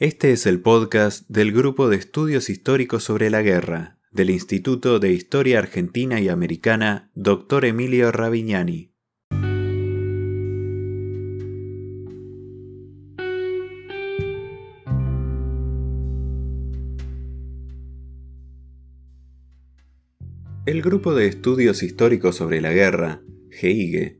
Este es el podcast del Grupo de Estudios Históricos sobre la Guerra del Instituto de Historia Argentina y Americana Dr. Emilio Ravignani. El Grupo de Estudios Históricos sobre la Guerra, GEIGE,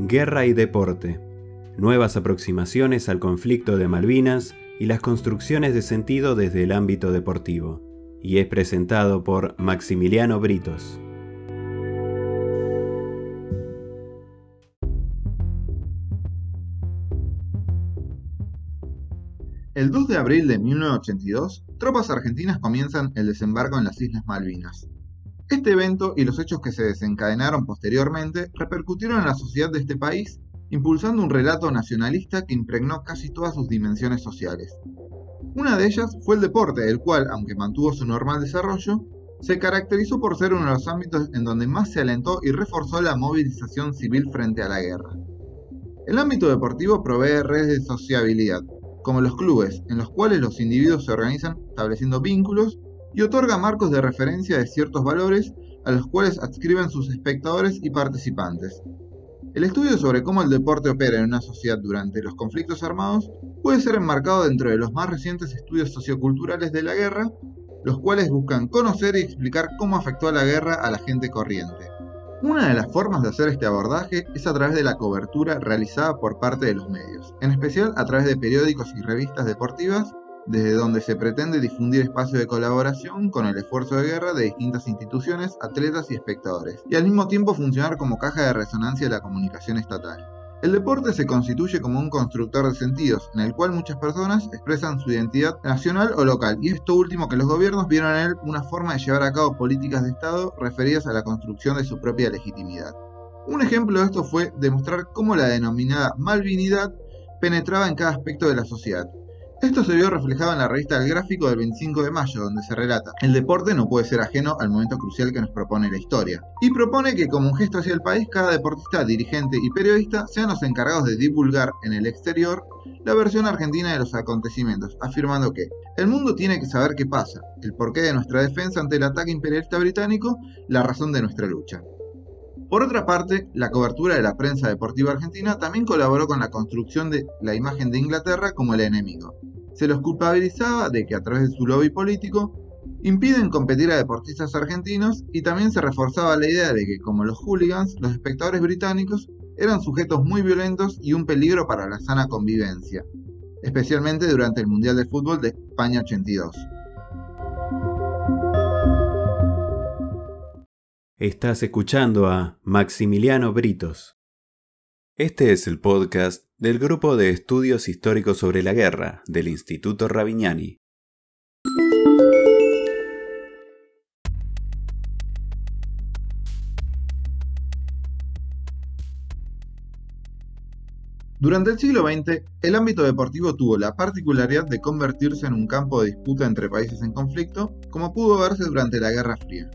Guerra y Deporte, nuevas aproximaciones al conflicto de Malvinas y las construcciones de sentido desde el ámbito deportivo, y es presentado por Maximiliano Britos. El 2 de abril de 1982, tropas argentinas comienzan el desembarco en las Islas Malvinas. Este evento y los hechos que se desencadenaron posteriormente repercutieron en la sociedad de este país, impulsando un relato nacionalista que impregnó casi todas sus dimensiones sociales. Una de ellas fue el deporte, el cual, aunque mantuvo su normal desarrollo, se caracterizó por ser uno de los ámbitos en donde más se alentó y reforzó la movilización civil frente a la guerra. El ámbito deportivo provee redes de sociabilidad, como los clubes, en los cuales los individuos se organizan estableciendo vínculos y otorga marcos de referencia de ciertos valores a los cuales adscriben sus espectadores y participantes. El estudio sobre cómo el deporte opera en una sociedad durante los conflictos armados puede ser enmarcado dentro de los más recientes estudios socioculturales de la guerra, los cuales buscan conocer y explicar cómo afectó a la guerra a la gente corriente. Una de las formas de hacer este abordaje es a través de la cobertura realizada por parte de los medios, en especial a través de periódicos y revistas deportivas desde donde se pretende difundir espacios de colaboración con el esfuerzo de guerra de distintas instituciones, atletas y espectadores, y al mismo tiempo funcionar como caja de resonancia de la comunicación estatal. El deporte se constituye como un constructor de sentidos, en el cual muchas personas expresan su identidad nacional o local, y esto último que los gobiernos vieron en él una forma de llevar a cabo políticas de Estado referidas a la construcción de su propia legitimidad. Un ejemplo de esto fue demostrar cómo la denominada malvinidad penetraba en cada aspecto de la sociedad, esto se vio reflejado en la revista El Gráfico del 25 de mayo, donde se relata, el deporte no puede ser ajeno al momento crucial que nos propone la historia, y propone que como un gesto hacia el país, cada deportista, dirigente y periodista sean los encargados de divulgar en el exterior la versión argentina de los acontecimientos, afirmando que el mundo tiene que saber qué pasa, el porqué de nuestra defensa ante el ataque imperialista británico, la razón de nuestra lucha. Por otra parte, la cobertura de la prensa deportiva argentina también colaboró con la construcción de la imagen de Inglaterra como el enemigo. Se los culpabilizaba de que a través de su lobby político impiden competir a deportistas argentinos y también se reforzaba la idea de que, como los hooligans, los espectadores británicos eran sujetos muy violentos y un peligro para la sana convivencia, especialmente durante el Mundial de Fútbol de España 82. Estás escuchando a Maximiliano Britos. Este es el podcast del Grupo de Estudios Históricos sobre la Guerra del Instituto Ravignani. Durante el siglo XX, el ámbito deportivo tuvo la particularidad de convertirse en un campo de disputa entre países en conflicto, como pudo verse durante la Guerra Fría.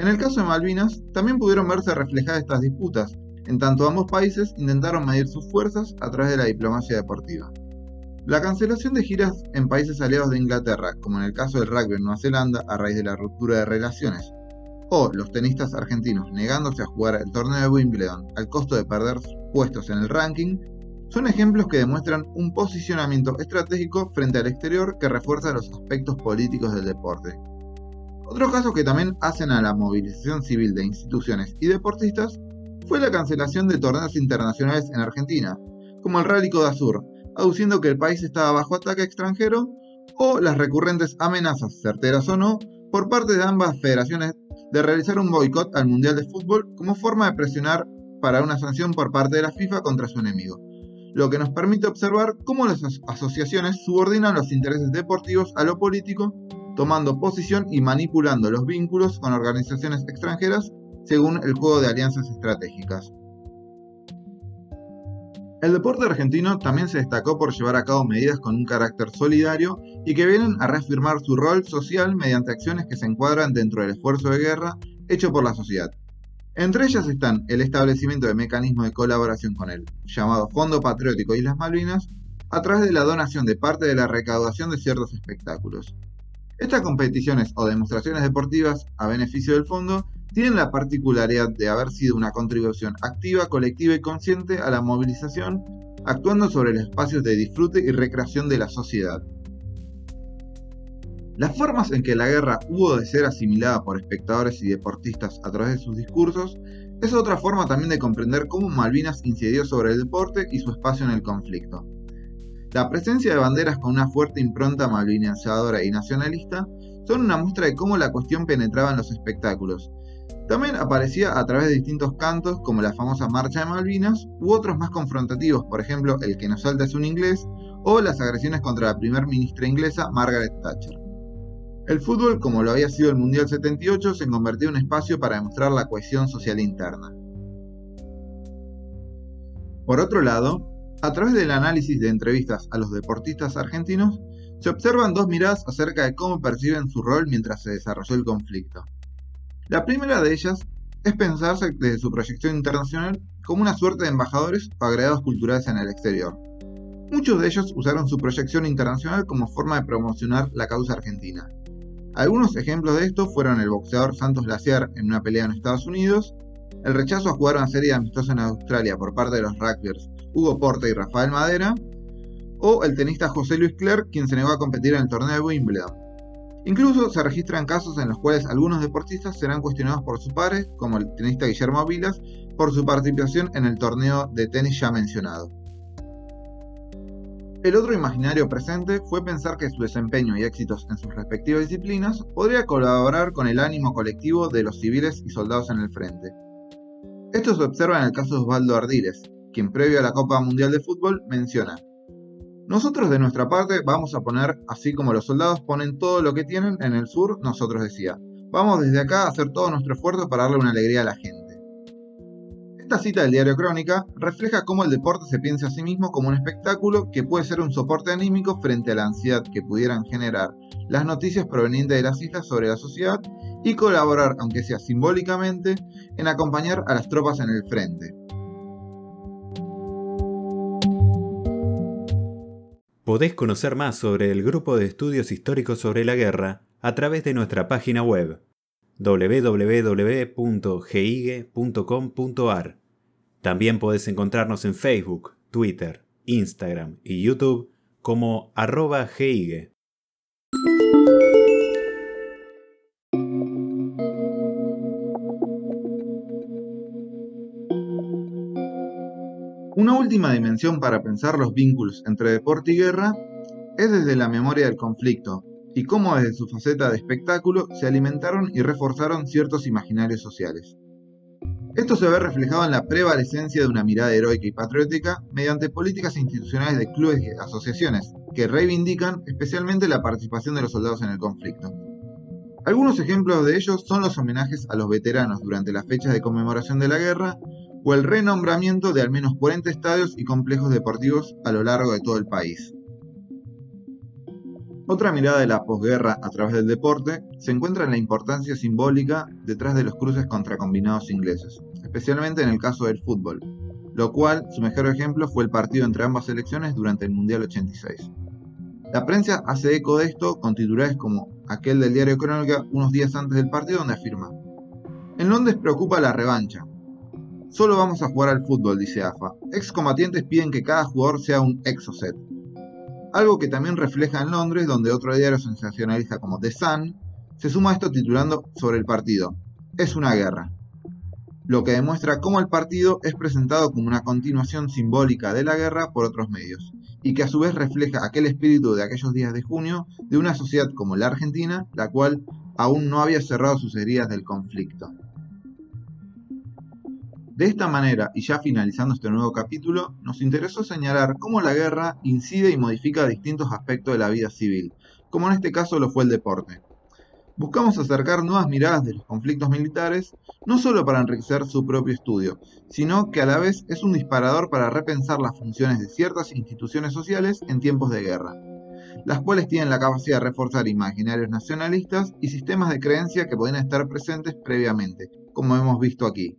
En el caso de Malvinas, también pudieron verse reflejadas estas disputas, en tanto ambos países intentaron medir sus fuerzas a través de la diplomacia deportiva. La cancelación de giras en países aliados de Inglaterra, como en el caso del rugby en Nueva Zelanda a raíz de la ruptura de relaciones, o los tenistas argentinos negándose a jugar el torneo de Wimbledon al costo de perder puestos en el ranking, son ejemplos que demuestran un posicionamiento estratégico frente al exterior que refuerza los aspectos políticos del deporte. Otro caso que también hacen a la movilización civil de instituciones y deportistas fue la cancelación de torneos internacionales en Argentina, como el Rally Azur, aduciendo que el país estaba bajo ataque extranjero, o las recurrentes amenazas, certeras o no, por parte de ambas federaciones de realizar un boicot al Mundial de Fútbol como forma de presionar para una sanción por parte de la FIFA contra su enemigo. lo que nos permite observar cómo las asociaciones subordinan los intereses deportivos a lo político, tomando posición y manipulando los vínculos con organizaciones extranjeras según el juego de alianzas estratégicas. El deporte argentino también se destacó por llevar a cabo medidas con un carácter solidario y que vienen a reafirmar su rol social mediante acciones que se encuadran dentro del esfuerzo de guerra hecho por la sociedad. Entre ellas están el establecimiento de mecanismos de colaboración con el llamado Fondo Patriótico Islas Malvinas a través de la donación de parte de la recaudación de ciertos espectáculos. Estas competiciones o demostraciones deportivas a beneficio del fondo tienen la particularidad de haber sido una contribución activa, colectiva y consciente a la movilización, actuando sobre los espacios de disfrute y recreación de la sociedad. Las formas en que la guerra hubo de ser asimilada por espectadores y deportistas a través de sus discursos es otra forma también de comprender cómo Malvinas incidió sobre el deporte y su espacio en el conflicto. La presencia de banderas con una fuerte impronta malvinizadora y nacionalista son una muestra de cómo la cuestión penetraba en los espectáculos, también aparecía a través de distintos cantos, como la famosa Marcha de Malvinas, u otros más confrontativos, por ejemplo, El que nos salta es un inglés, o las agresiones contra la primer ministra inglesa Margaret Thatcher. El fútbol, como lo había sido el Mundial 78, se convirtió en un espacio para demostrar la cohesión social interna. Por otro lado, a través del análisis de entrevistas a los deportistas argentinos, se observan dos miradas acerca de cómo perciben su rol mientras se desarrolló el conflicto. La primera de ellas es pensarse desde su proyección internacional como una suerte de embajadores o agregados culturales en el exterior. Muchos de ellos usaron su proyección internacional como forma de promocionar la causa argentina. Algunos ejemplos de esto fueron el boxeador Santos Glaciar en una pelea en Estados Unidos, el rechazo a jugar una serie amistosa en Australia por parte de los rugbyers Hugo Porta y Rafael Madera, o el tenista José Luis Clerc, quien se negó a competir en el torneo de Wimbledon. Incluso se registran casos en los cuales algunos deportistas serán cuestionados por sus padres, como el tenista Guillermo Vilas, por su participación en el torneo de tenis ya mencionado. El otro imaginario presente fue pensar que su desempeño y éxitos en sus respectivas disciplinas podría colaborar con el ánimo colectivo de los civiles y soldados en el frente. Esto se observa en el caso de Osvaldo Ardiles, quien previo a la Copa Mundial de Fútbol menciona, nosotros de nuestra parte vamos a poner, así como los soldados ponen todo lo que tienen en el sur, nosotros decía, vamos desde acá a hacer todo nuestro esfuerzo para darle una alegría a la gente. Esta cita del diario Crónica refleja cómo el deporte se piensa a sí mismo como un espectáculo que puede ser un soporte anímico frente a la ansiedad que pudieran generar las noticias provenientes de las islas sobre la sociedad y colaborar, aunque sea simbólicamente, en acompañar a las tropas en el frente. Podés conocer más sobre el Grupo de Estudios Históricos sobre la Guerra a través de nuestra página web www.gigue.com.ar. También podés encontrarnos en Facebook, Twitter, Instagram y YouTube como arroba gigue. Última dimensión para pensar los vínculos entre deporte y guerra es desde la memoria del conflicto y cómo desde su faceta de espectáculo se alimentaron y reforzaron ciertos imaginarios sociales. Esto se ve reflejado en la prevalecencia de una mirada heroica y patriótica mediante políticas institucionales de clubes y asociaciones que reivindican especialmente la participación de los soldados en el conflicto. Algunos ejemplos de ellos son los homenajes a los veteranos durante las fechas de conmemoración de la guerra o el renombramiento de al menos 40 estadios y complejos deportivos a lo largo de todo el país. Otra mirada de la posguerra a través del deporte se encuentra en la importancia simbólica detrás de los cruces contra combinados ingleses, especialmente en el caso del fútbol, lo cual su mejor ejemplo fue el partido entre ambas selecciones durante el Mundial 86. La prensa hace eco de esto con titulares como aquel del diario Crónica unos días antes del partido donde afirma, en Londres preocupa la revancha, Solo vamos a jugar al fútbol, dice AFA. Excombatientes piden que cada jugador sea un exocet. Algo que también refleja en Londres, donde otro diario sensacionalista como The Sun se suma a esto titulando sobre el partido. Es una guerra. Lo que demuestra cómo el partido es presentado como una continuación simbólica de la guerra por otros medios, y que a su vez refleja aquel espíritu de aquellos días de junio de una sociedad como la Argentina, la cual aún no había cerrado sus heridas del conflicto. De esta manera, y ya finalizando este nuevo capítulo, nos interesó señalar cómo la guerra incide y modifica distintos aspectos de la vida civil, como en este caso lo fue el deporte. Buscamos acercar nuevas miradas de los conflictos militares, no solo para enriquecer su propio estudio, sino que a la vez es un disparador para repensar las funciones de ciertas instituciones sociales en tiempos de guerra, las cuales tienen la capacidad de reforzar imaginarios nacionalistas y sistemas de creencia que pueden estar presentes previamente, como hemos visto aquí.